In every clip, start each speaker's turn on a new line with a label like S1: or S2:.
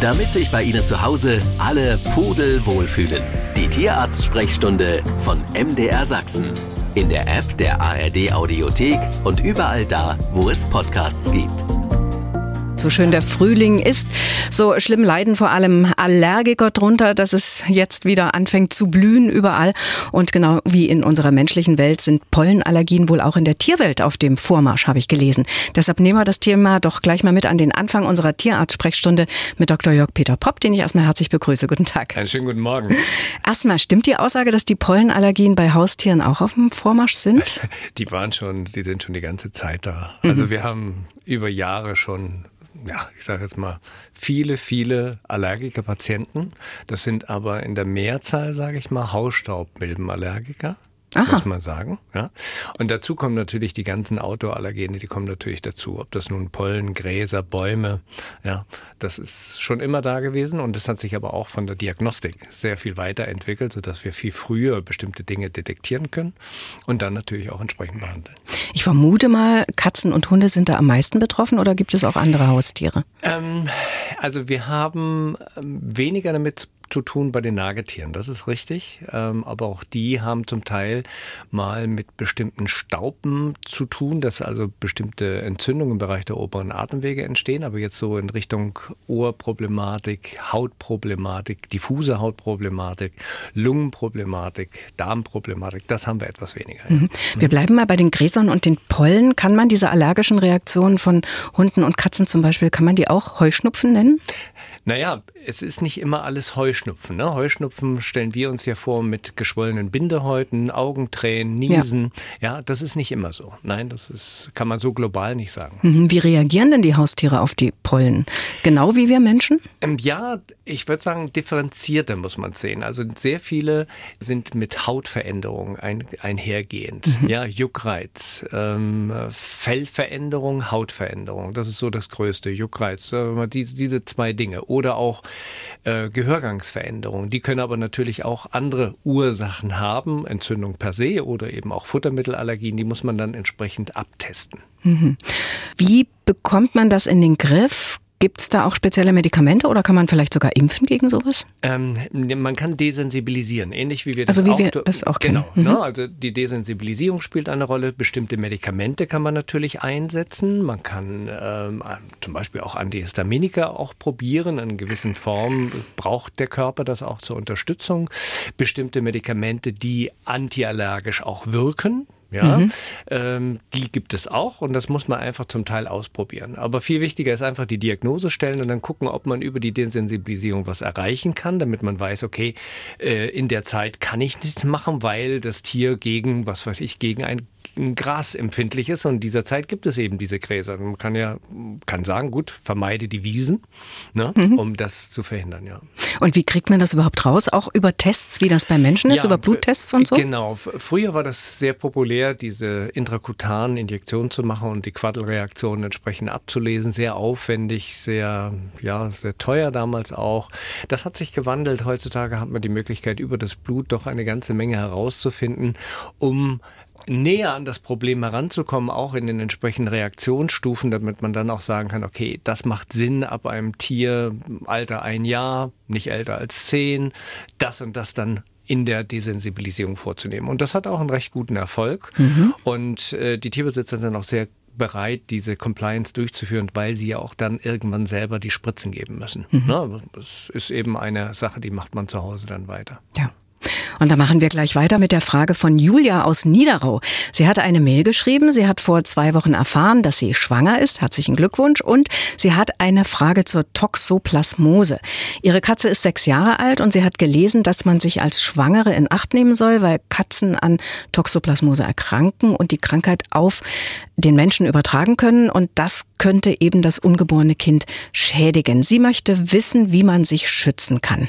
S1: damit sich bei Ihnen zu Hause alle Pudel wohlfühlen. Die Tierarzt-Sprechstunde von MDR Sachsen. In der App der ARD Audiothek und überall da, wo es Podcasts gibt
S2: so schön der Frühling ist. So schlimm leiden vor allem Allergiker drunter, dass es jetzt wieder anfängt zu blühen überall. Und genau wie in unserer menschlichen Welt sind Pollenallergien wohl auch in der Tierwelt auf dem Vormarsch, habe ich gelesen. Deshalb nehmen wir das Thema doch gleich mal mit an den Anfang unserer Tierarzt-Sprechstunde mit Dr. Jörg Peter Popp, den ich erstmal herzlich begrüße. Guten Tag.
S3: Einen schönen guten Morgen.
S2: Erstmal, stimmt die Aussage, dass die Pollenallergien bei Haustieren auch auf dem Vormarsch sind?
S3: Die waren schon, die sind schon die ganze Zeit da. Also mhm. wir haben über Jahre schon ja, ich sage jetzt mal, viele, viele Allergiker-Patienten. Das sind aber in der Mehrzahl, sage ich mal, Hausstaubmilbenallergiker. Aha. muss man sagen. Ja. Und dazu kommen natürlich die ganzen Outdoor-Allergene, die kommen natürlich dazu. Ob das nun Pollen, Gräser, Bäume, ja, das ist schon immer da gewesen und das hat sich aber auch von der Diagnostik sehr viel weiterentwickelt, sodass wir viel früher bestimmte Dinge detektieren können und dann natürlich auch entsprechend behandeln.
S2: Ich vermute mal, Katzen und Hunde sind da am meisten betroffen oder gibt es auch andere Haustiere?
S3: Ähm, also wir haben ähm, weniger damit zu tun bei den Nagetieren, das ist richtig. Ähm, aber auch die haben zum Teil mal mit bestimmten Stauben zu tun, dass also bestimmte Entzündungen im Bereich der oberen Atemwege entstehen. Aber jetzt so in Richtung Ohrproblematik, Hautproblematik, diffuse Hautproblematik, Lungenproblematik, Darmproblematik, das haben wir etwas weniger.
S2: Mhm. Wir bleiben mal bei den Gräsern und den Pollen. Kann man diese allergischen Reaktionen von Hunden und Katzen zum Beispiel, kann man die auch Heuschnupfen nennen?
S3: Naja, es ist nicht immer alles Heuschnupfen. Ne? Heuschnupfen stellen wir uns ja vor mit geschwollenen Bindehäuten, Augentränen, Niesen. Ja. ja. das ist nicht immer so. Nein, das ist, kann man so global nicht sagen.
S2: Mhm. Wie reagieren denn die Haustiere auf die Pollen? Genau wie wir Menschen?
S3: Ähm, ja, ich würde sagen, differenzierter muss man sehen. Also sehr viele sind mit Hautveränderungen ein, einhergehend. Mhm. Ja, Juckreiz, ähm, Fellveränderung, Hautveränderung. Das ist so das Größte. Juckreiz, äh, diese, diese zwei Dinge. Oder auch äh, Gehörgangsveränderungen. Die können aber natürlich auch andere Ursachen haben, Entzündung per se oder eben auch Futtermittelallergien. Die muss man dann entsprechend abtesten.
S2: Mhm. Wie bekommt man das in den Griff? Gibt es da auch spezielle Medikamente oder kann man vielleicht sogar impfen gegen sowas?
S3: Ähm, man kann desensibilisieren, ähnlich wie wir
S2: das
S3: also
S2: wie auch, wir das auch
S3: kennen.
S2: Genau,
S3: ne? mhm. ne? also die Desensibilisierung spielt eine Rolle. Bestimmte Medikamente kann man natürlich einsetzen. Man kann ähm, zum Beispiel auch Antihistaminika auch probieren. In gewissen Formen braucht der Körper das auch zur Unterstützung. Bestimmte Medikamente, die antiallergisch auch wirken, ja, mhm. ähm, die gibt es auch und das muss man einfach zum Teil ausprobieren. Aber viel wichtiger ist einfach die Diagnose stellen und dann gucken, ob man über die Desensibilisierung was erreichen kann, damit man weiß, okay, äh, in der Zeit kann ich nichts machen, weil das Tier gegen, was weiß ich, gegen ein Gras empfindlich ist und in dieser Zeit gibt es eben diese Gräser. Man kann ja kann sagen, gut, vermeide die Wiesen, ne, mhm. um das zu verhindern, ja.
S2: Und wie kriegt man das überhaupt raus? Auch über Tests, wie das bei Menschen ist, ja, über Bluttests und so?
S3: Genau. Früher war das sehr populär, diese intrakutanen Injektionen zu machen und die Quaddelreaktionen entsprechend abzulesen. Sehr aufwendig, sehr, ja, sehr teuer damals auch. Das hat sich gewandelt. Heutzutage hat man die Möglichkeit, über das Blut doch eine ganze Menge herauszufinden, um näher an das Problem heranzukommen, auch in den entsprechenden Reaktionsstufen, damit man dann auch sagen kann, okay, das macht Sinn ab einem Tier, Alter ein Jahr, nicht älter als zehn, das und das dann in der Desensibilisierung vorzunehmen. Und das hat auch einen recht guten Erfolg. Mhm. Und äh, die Tierbesitzer sind auch sehr bereit, diese Compliance durchzuführen, weil sie ja auch dann irgendwann selber die Spritzen geben müssen. Mhm. Ne? Das ist eben eine Sache, die macht man zu Hause dann weiter.
S2: Ja. Und da machen wir gleich weiter mit der Frage von Julia aus Niederau. Sie hatte eine Mail geschrieben. Sie hat vor zwei Wochen erfahren, dass sie schwanger ist. Herzlichen Glückwunsch. Und sie hat eine Frage zur Toxoplasmose. Ihre Katze ist sechs Jahre alt und sie hat gelesen, dass man sich als Schwangere in Acht nehmen soll, weil Katzen an Toxoplasmose erkranken und die Krankheit auf den Menschen übertragen können. Und das könnte eben das ungeborene Kind schädigen. Sie möchte wissen, wie man sich schützen kann.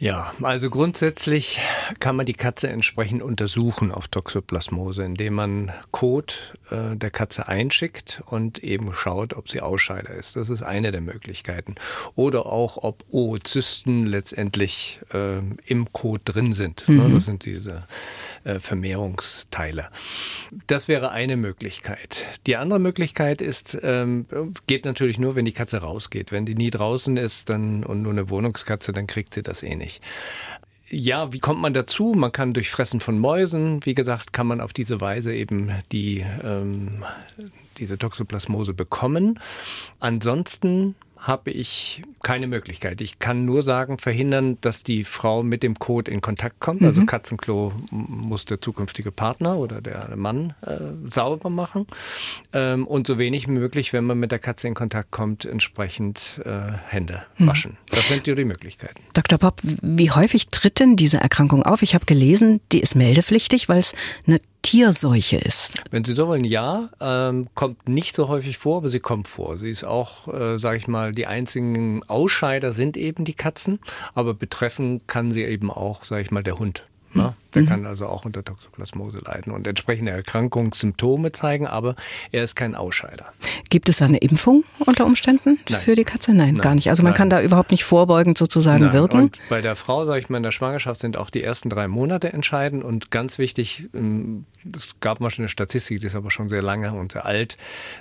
S3: Ja, also grundsätzlich kann man die Katze entsprechend untersuchen auf Toxoplasmose, indem man Kot äh, der Katze einschickt und eben schaut, ob sie Ausscheider ist. Das ist eine der Möglichkeiten. Oder auch, ob Oozysten letztendlich äh, im Kot drin sind. Ne, mhm. Das sind diese äh, Vermehrungsteile. Das wäre eine Möglichkeit. Die andere Möglichkeit ist, ähm, geht natürlich nur, wenn die Katze rausgeht. Wenn die nie draußen ist dann, und nur eine Wohnungskatze, dann kriegt sie das eh nicht nicht. Ja, wie kommt man dazu? Man kann durch Fressen von Mäusen, wie gesagt, kann man auf diese Weise eben die, ähm, diese Toxoplasmose bekommen. Ansonsten habe ich keine Möglichkeit. Ich kann nur sagen, verhindern, dass die Frau mit dem Kot in Kontakt kommt. Also mhm. Also Katzenklo muss der zukünftige Partner oder der Mann äh, sauber machen. Ähm, und so wenig wie möglich, wenn man mit der Katze in Kontakt kommt, entsprechend äh, Hände mhm. waschen. Das sind die Möglichkeiten.
S2: Dr. Popp, wie häufig tritt denn diese Erkrankung auf? Ich habe gelesen, die ist meldepflichtig, weil es eine Tierseuche ist?
S3: Wenn Sie so wollen, ja. Ähm, kommt nicht so häufig vor, aber sie kommt vor. Sie ist auch, äh, sage ich mal, die einzigen Ausscheider sind eben die Katzen, aber betreffen kann sie eben auch, sage ich mal, der Hund. Ne? Der mhm. kann also auch unter Toxoplasmose leiden und entsprechende Erkrankungssymptome zeigen, aber er ist kein Ausscheider.
S2: Gibt es da eine Impfung unter Umständen Nein. für die Katze? Nein, Nein. gar nicht. Also man Nein. kann da überhaupt nicht vorbeugend sozusagen wirken.
S3: Und bei der Frau, sage ich mal, in der Schwangerschaft sind auch die ersten drei Monate entscheidend und ganz wichtig, ähm, es gab mal schon eine Statistik, die ist aber schon sehr lange und sehr alt,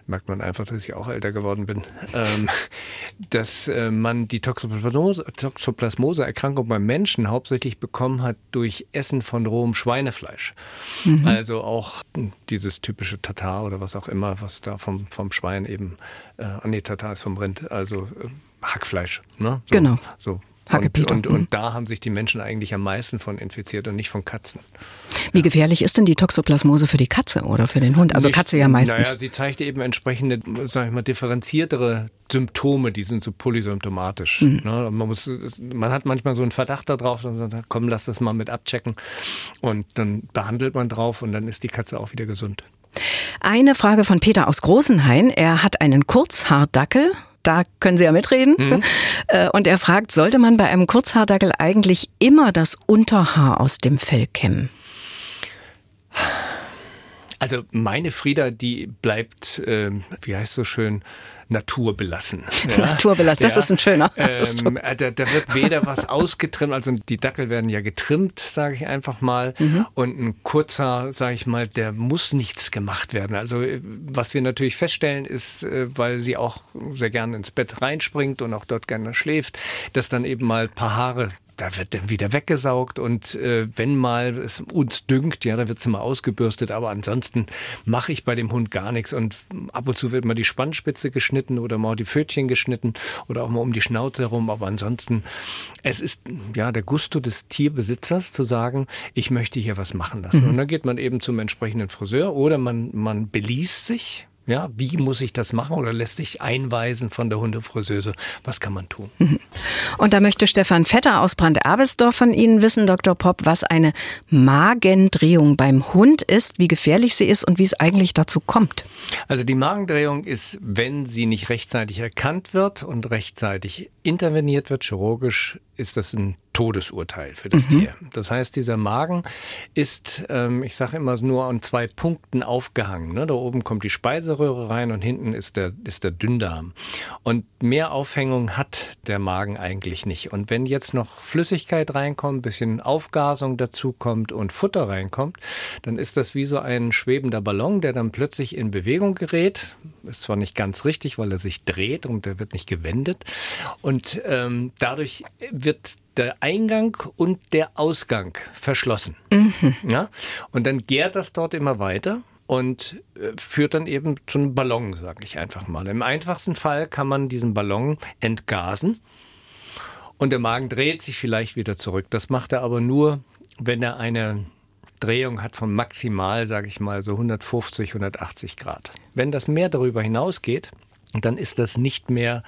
S3: merkt man einfach, dass ich auch älter geworden bin, ähm, dass äh, man die Toxoplasmose-Erkrankung beim Menschen hauptsächlich bekommen hat durch Essen von rohem Schweinefleisch. Mhm. Also auch dieses typische Tatar oder was auch immer, was da vom, vom Schwein eben, äh, nee, Tatar ist vom Rind, also äh, Hackfleisch. Ne?
S2: So, genau.
S3: So und, und, und, da haben sich die Menschen eigentlich am meisten von infiziert und nicht von Katzen.
S2: Wie gefährlich ist denn die Toxoplasmose für die Katze oder für den Hund? Also nicht, Katze ja meistens.
S3: Naja, sie zeigt eben entsprechende, sag ich mal, differenziertere Symptome, die sind so polysymptomatisch. Mhm. Ne? Man, muss, man hat manchmal so einen Verdacht darauf und sagt, komm, lass das mal mit abchecken. Und dann behandelt man drauf und dann ist die Katze auch wieder gesund.
S2: Eine Frage von Peter aus Großenhain. Er hat einen Kurzhaardackel da können Sie ja mitreden. Mhm. Äh, und er fragt, sollte man bei einem Kurzhaardackel eigentlich immer das Unterhaar aus dem Fell kämmen?
S3: Also meine Frieda, die bleibt, äh, wie heißt so schön, naturbelassen.
S2: Ja? naturbelassen, das ja. ist ein schöner.
S3: Ähm, äh, da, da, wird weder was ausgetrimmt, also die Dackel werden ja getrimmt, sage ich einfach mal. Mhm. Und ein kurzer, sage ich mal, der muss nichts gemacht werden. Also äh, was wir natürlich feststellen ist, äh, weil sie auch sehr gerne ins Bett reinspringt und auch dort gerne schläft, dass dann eben mal ein paar Haare da wird dann wieder weggesaugt und äh, wenn mal es uns dünkt, ja, da wird es mal ausgebürstet, aber ansonsten mache ich bei dem Hund gar nichts und ab und zu wird mal die Spannspitze geschnitten oder mal die Pfötchen geschnitten oder auch mal um die Schnauze herum, aber ansonsten, es ist ja der Gusto des Tierbesitzers zu sagen, ich möchte hier was machen lassen. Mhm. Und dann geht man eben zum entsprechenden Friseur oder man, man beließt sich, ja, wie muss ich das machen oder lässt sich einweisen von der Hundefriseuse? Was kann man tun?
S2: Und da möchte Stefan Vetter aus Brand-Erbesdorf von Ihnen wissen, Dr. Popp, was eine Magendrehung beim Hund ist, wie gefährlich sie ist und wie es eigentlich dazu kommt.
S3: Also die Magendrehung ist, wenn sie nicht rechtzeitig erkannt wird und rechtzeitig interveniert wird, chirurgisch, ist das ein Todesurteil für das mhm. Tier. Das heißt, dieser Magen ist, ähm, ich sage immer, nur an zwei Punkten aufgehangen. Ne? Da oben kommt die Speiseröhre rein und hinten ist der, ist der Dünndarm. Und mehr Aufhängung hat der Magen eigentlich nicht. Und wenn jetzt noch Flüssigkeit reinkommt, bisschen Aufgasung dazu kommt und Futter reinkommt, dann ist das wie so ein schwebender Ballon, der dann plötzlich in Bewegung gerät. Ist zwar nicht ganz richtig, weil er sich dreht und der wird nicht gewendet. Und ähm, dadurch wird der Eingang und der Ausgang verschlossen. Mhm. Ja? Und dann gärt das dort immer weiter und äh, führt dann eben zu einem Ballon, sage ich einfach mal. Im einfachsten Fall kann man diesen Ballon entgasen und der Magen dreht sich vielleicht wieder zurück. Das macht er aber nur, wenn er eine Drehung hat von maximal, sage ich mal, so 150, 180 Grad. Wenn das mehr darüber hinausgeht, dann ist das nicht mehr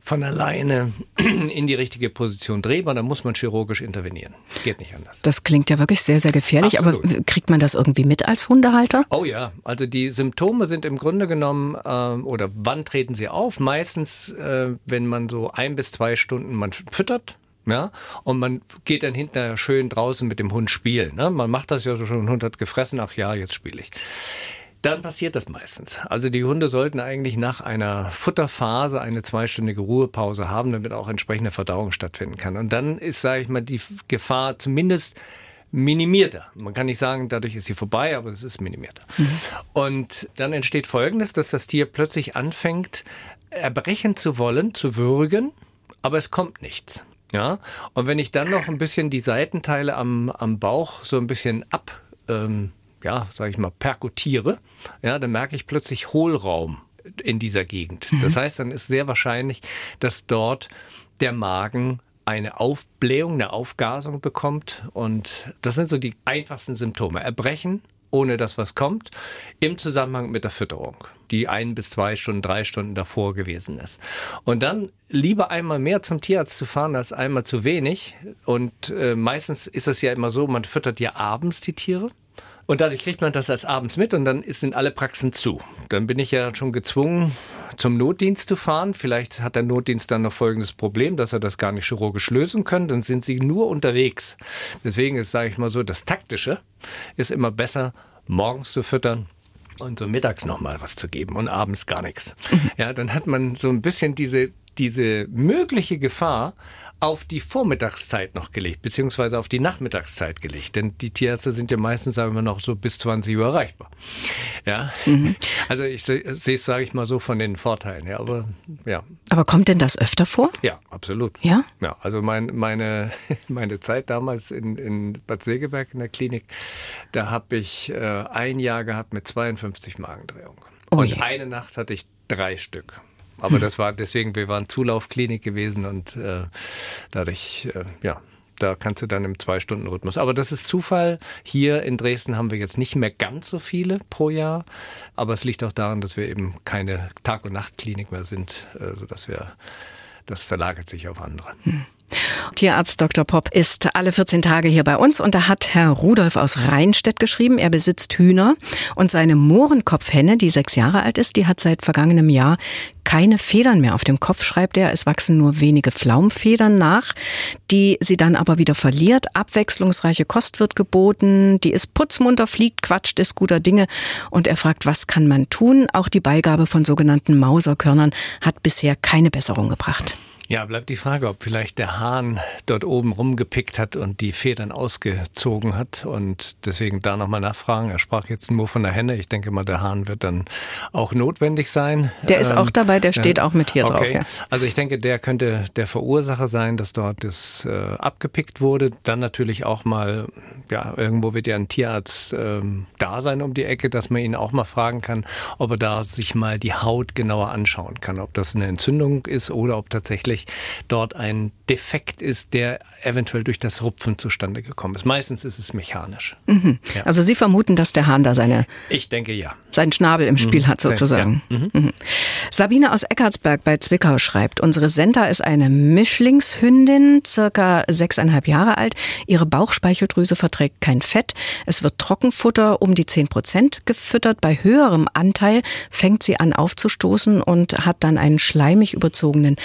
S3: von alleine in die richtige Position drehbar, dann muss man chirurgisch intervenieren. Geht nicht anders.
S2: Das klingt ja wirklich sehr, sehr gefährlich, Absolut. aber kriegt man das irgendwie mit als Hundehalter?
S3: Oh ja, also die Symptome sind im Grunde genommen, äh, oder wann treten sie auf? Meistens, äh, wenn man so ein bis zwei Stunden man füttert, Ja, und man geht dann hinterher schön draußen mit dem Hund spielen. Ne? Man macht das ja so schon, ein Hund hat gefressen, ach ja, jetzt spiele ich dann passiert das meistens. Also die Hunde sollten eigentlich nach einer Futterphase eine zweistündige Ruhepause haben, damit auch entsprechende Verdauung stattfinden kann. Und dann ist, sage ich mal, die Gefahr zumindest minimierter. Man kann nicht sagen, dadurch ist sie vorbei, aber es ist minimierter. Mhm. Und dann entsteht Folgendes, dass das Tier plötzlich anfängt, erbrechen zu wollen, zu würgen, aber es kommt nichts. Ja, und wenn ich dann noch ein bisschen die Seitenteile am, am Bauch so ein bisschen ab ähm, ja, sage ich mal, perkutiere, ja, dann merke ich plötzlich Hohlraum in dieser Gegend. Mhm. Das heißt, dann ist sehr wahrscheinlich, dass dort der Magen eine Aufblähung, eine Aufgasung bekommt. Und das sind so die einfachsten Symptome. Erbrechen, ohne dass was kommt, im Zusammenhang mit der Fütterung, die ein bis zwei Stunden, drei Stunden davor gewesen ist. Und dann lieber einmal mehr zum Tierarzt zu fahren als einmal zu wenig. Und äh, meistens ist es ja immer so, man füttert ja abends die Tiere. Und dadurch kriegt man das erst abends mit und dann sind alle Praxen zu. Dann bin ich ja schon gezwungen, zum Notdienst zu fahren. Vielleicht hat der Notdienst dann noch folgendes Problem, dass er das gar nicht chirurgisch lösen können. Dann sind sie nur unterwegs. Deswegen ist, sage ich mal so, das Taktische ist immer besser, morgens zu füttern und so mittags noch mal was zu geben und abends gar nichts. Ja, dann hat man so ein bisschen diese diese mögliche Gefahr auf die Vormittagszeit noch gelegt, beziehungsweise auf die Nachmittagszeit gelegt. Denn die Tierärzte sind ja meistens, sagen wir noch, so bis 20 Uhr erreichbar. Ja. Mhm. Also ich sehe es, sage ich mal so, von den Vorteilen. Ja, aber, ja.
S2: aber kommt denn das öfter vor?
S3: Ja, absolut.
S2: Ja?
S3: Ja, also mein, meine, meine Zeit damals in, in Bad Segeberg in der Klinik, da habe ich äh, ein Jahr gehabt mit 52 Magendrehungen. Oh Und eine Nacht hatte ich drei Stück. Aber hm. das war deswegen, wir waren Zulaufklinik gewesen und äh, dadurch, äh, ja, da kannst du dann im Zwei-Stunden-Rhythmus. Aber das ist Zufall. Hier in Dresden haben wir jetzt nicht mehr ganz so viele pro Jahr. Aber es liegt auch daran, dass wir eben keine Tag- und Nachtklinik mehr sind, äh, sodass wir, das verlagert sich auf andere. Hm.
S2: Tierarzt Dr. Popp ist alle 14 Tage hier bei uns und da hat Herr Rudolf aus Rheinstedt geschrieben, er besitzt Hühner und seine Mohrenkopfhenne, die sechs Jahre alt ist, die hat seit vergangenem Jahr keine Federn mehr auf dem Kopf, schreibt er. Es wachsen nur wenige Flaumfedern nach, die sie dann aber wieder verliert. Abwechslungsreiche Kost wird geboten, die ist putzmunter, fliegt, quatscht, ist guter Dinge und er fragt, was kann man tun? Auch die Beigabe von sogenannten Mauserkörnern hat bisher keine Besserung gebracht.
S3: Ja, bleibt die Frage, ob vielleicht der Hahn dort oben rumgepickt hat und die Federn ausgezogen hat und deswegen da nochmal nachfragen. Er sprach jetzt nur von der Henne. Ich denke mal, der Hahn wird dann auch notwendig sein.
S2: Der ist ähm, auch dabei, der steht äh, auch mit hier okay. drauf. Ja.
S3: Also ich denke, der könnte der Verursacher sein, dass dort das äh, abgepickt wurde. Dann natürlich auch mal, ja, irgendwo wird ja ein Tierarzt ähm, da sein um die Ecke, dass man ihn auch mal fragen kann, ob er da sich mal die Haut genauer anschauen kann, ob das eine Entzündung ist oder ob tatsächlich tatsächlich dort ein Defekt ist, der eventuell durch das Rupfen zustande gekommen ist. Meistens ist es mechanisch.
S2: Mhm. Ja. Also Sie vermuten, dass der Hahn da seine.
S3: Ich denke ja.
S2: Seinen Schnabel im Spiel mhm. hat sozusagen. Ja. Mhm. mhm. Sabine aus Eckartsberg bei Zwickau schreibt, unsere Senta ist eine Mischlingshündin, circa sechseinhalb Jahre alt. Ihre Bauchspeicheldrüse verträgt kein Fett. Es wird Trockenfutter um die zehn Prozent gefüttert. Bei höherem Anteil fängt sie an aufzustoßen und hat dann einen schleimig überzogenen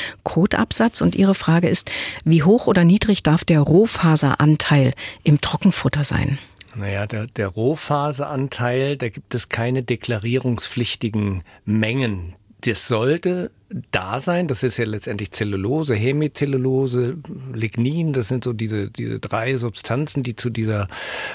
S2: Kotabsatz. Und ihre Frage ist, wie hoch oder niedrig darf der Rohfaseranteil im Trockenfutter sein?
S3: Naja, der, der Rohfaseranteil, da gibt es keine deklarierungspflichtigen Mengen. Das sollte da sein. Das ist ja letztendlich Zellulose, Hemicellulose, Lignin. Das sind so diese, diese drei Substanzen, die zu dieser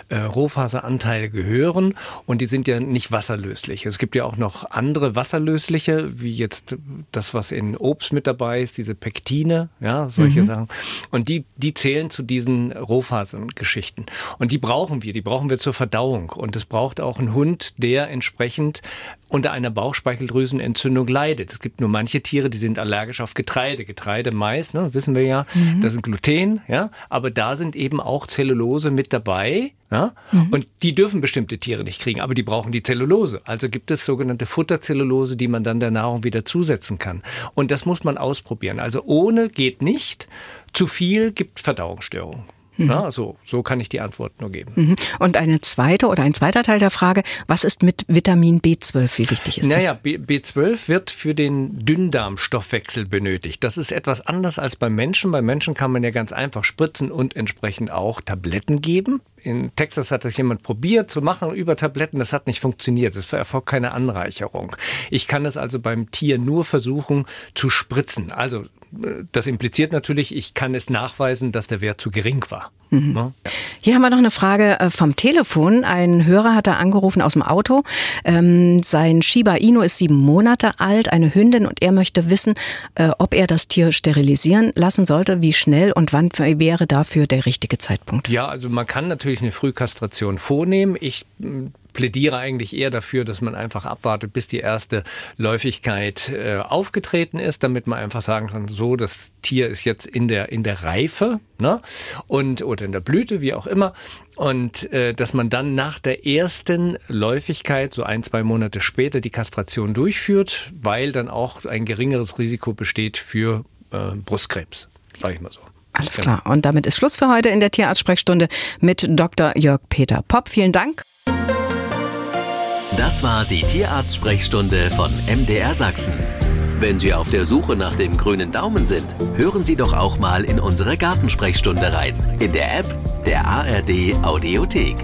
S3: äh, Rohfaseranteile gehören. Und die sind ja nicht wasserlöslich. Es gibt ja auch noch andere wasserlösliche, wie jetzt das, was in Obst mit dabei ist, diese Pektine, ja, solche mhm. Sachen. Und die, die zählen zu diesen Rohfasengeschichten. Und die brauchen wir. Die brauchen wir zur Verdauung. Und es braucht auch einen Hund, der entsprechend unter einer Bauchspeicheldrüsenentzündung leidet. Es gibt nur manche Tiere, die sind allergisch auf Getreide. Getreide, Mais, ne, wissen wir ja, mhm. das sind Gluten, ja, aber da sind eben auch Zellulose mit dabei. Ja? Mhm. Und die dürfen bestimmte Tiere nicht kriegen, aber die brauchen die Zellulose. Also gibt es sogenannte Futterzellulose, die man dann der Nahrung wieder zusetzen kann. Und das muss man ausprobieren. Also ohne geht nicht. Zu viel gibt Verdauungsstörungen. Mhm. Ja, so, so kann ich die Antwort nur geben.
S2: Mhm. Und eine zweite oder ein zweiter Teil der Frage, was ist mit Vitamin B12? Wie wichtig ist
S3: naja,
S2: das?
S3: Naja, B12 wird für den Dünndarmstoffwechsel benötigt. Das ist etwas anders als beim Menschen. Beim Menschen kann man ja ganz einfach spritzen und entsprechend auch Tabletten geben. In Texas hat das jemand probiert zu machen über Tabletten. Das hat nicht funktioniert. Es erfolgt keine Anreicherung. Ich kann es also beim Tier nur versuchen zu spritzen. Also das impliziert natürlich, ich kann es nachweisen, dass der Wert zu gering war.
S2: Mhm. Ja. Hier haben wir noch eine Frage äh, vom Telefon. Ein Hörer hat da angerufen aus dem Auto. Ähm, sein Shiba Inu ist sieben Monate alt, eine Hündin, und er möchte wissen, äh, ob er das Tier sterilisieren lassen sollte, wie schnell und wann wäre dafür der richtige Zeitpunkt.
S3: Ja, also man kann natürlich eine Frühkastration vornehmen. Ich plädiere eigentlich eher dafür, dass man einfach abwartet, bis die erste Läufigkeit äh, aufgetreten ist, damit man einfach sagen kann, so, das Tier ist jetzt in der, in der Reife, ne? Und, oder in der Blüte, wie auch immer. Und äh, dass man dann nach der ersten Läufigkeit, so ein, zwei Monate später, die Kastration durchführt, weil dann auch ein geringeres Risiko besteht für äh, Brustkrebs, sage ich mal so.
S2: Alles klar. Und damit ist Schluss für heute in der Tierarzt-Sprechstunde mit Dr. Jörg Peter Popp. Vielen Dank.
S1: Das war die Tierarzt-Sprechstunde von MDR Sachsen. Wenn Sie auf der Suche nach dem grünen Daumen sind, hören Sie doch auch mal in unsere Gartensprechstunde rein. In der App der ARD Audiothek.